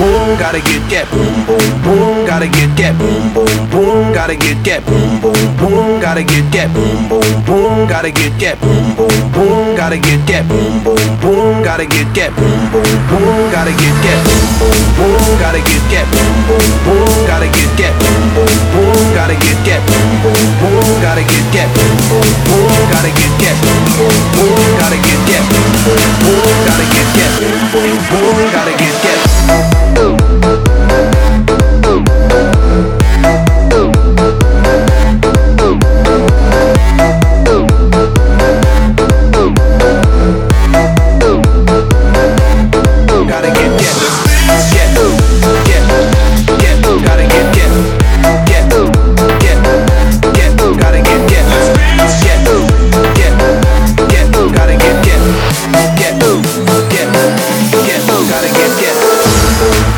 boom, gotta get that boom boom boom, gotta get that boom boom boom, gotta get that boom boom boom, gotta get that boom boom boom, gotta get that boom boom boom, gotta get that boom boom boom, gotta get that boom boom boom, gotta get that boom boom boom, gotta get that boom boom boom, gotta get that boom boom boom, gotta get that boom boom boom, gotta get that boom boom boom, gotta get that boom boom boom, gotta get that boom boom boom, gotta get that boom boom boom, gotta get that.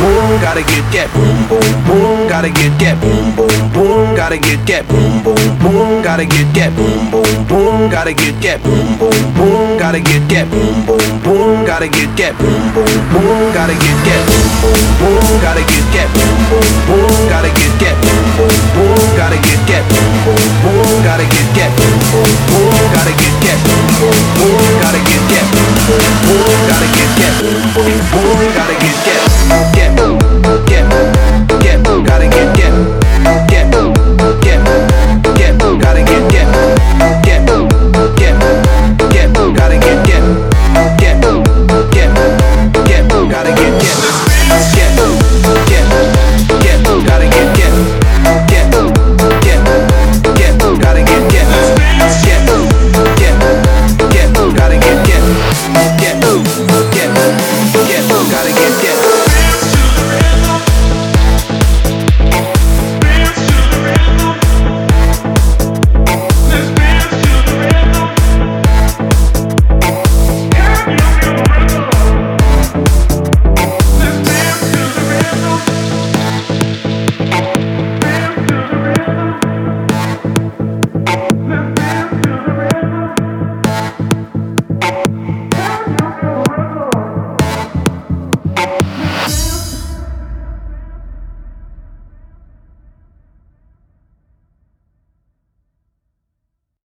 Boom, gotta get that. Boom, boom, boom. Gotta get that. Boom, boom, boom. Gotta get that. Boom, boom, boom. Gotta get that. Boom, boom, boom. Gotta get that. Boom, boom, boom. Gotta get that. Boom, boom, boom. Gotta get that. Boom, boom, boom. Gotta get that. Boom, boom, boom. Gotta get that. Boom, boom, boom. Gotta get that. Boom, boom, boom. Gotta get that. Boom, boom, boom. Gotta get that. Boom, boom, boom. Gotta get that. Boom, boom, boom. Gotta get that. Boom, boom, boom. Gotta get that. Boom, boom, boom. Gotta get that.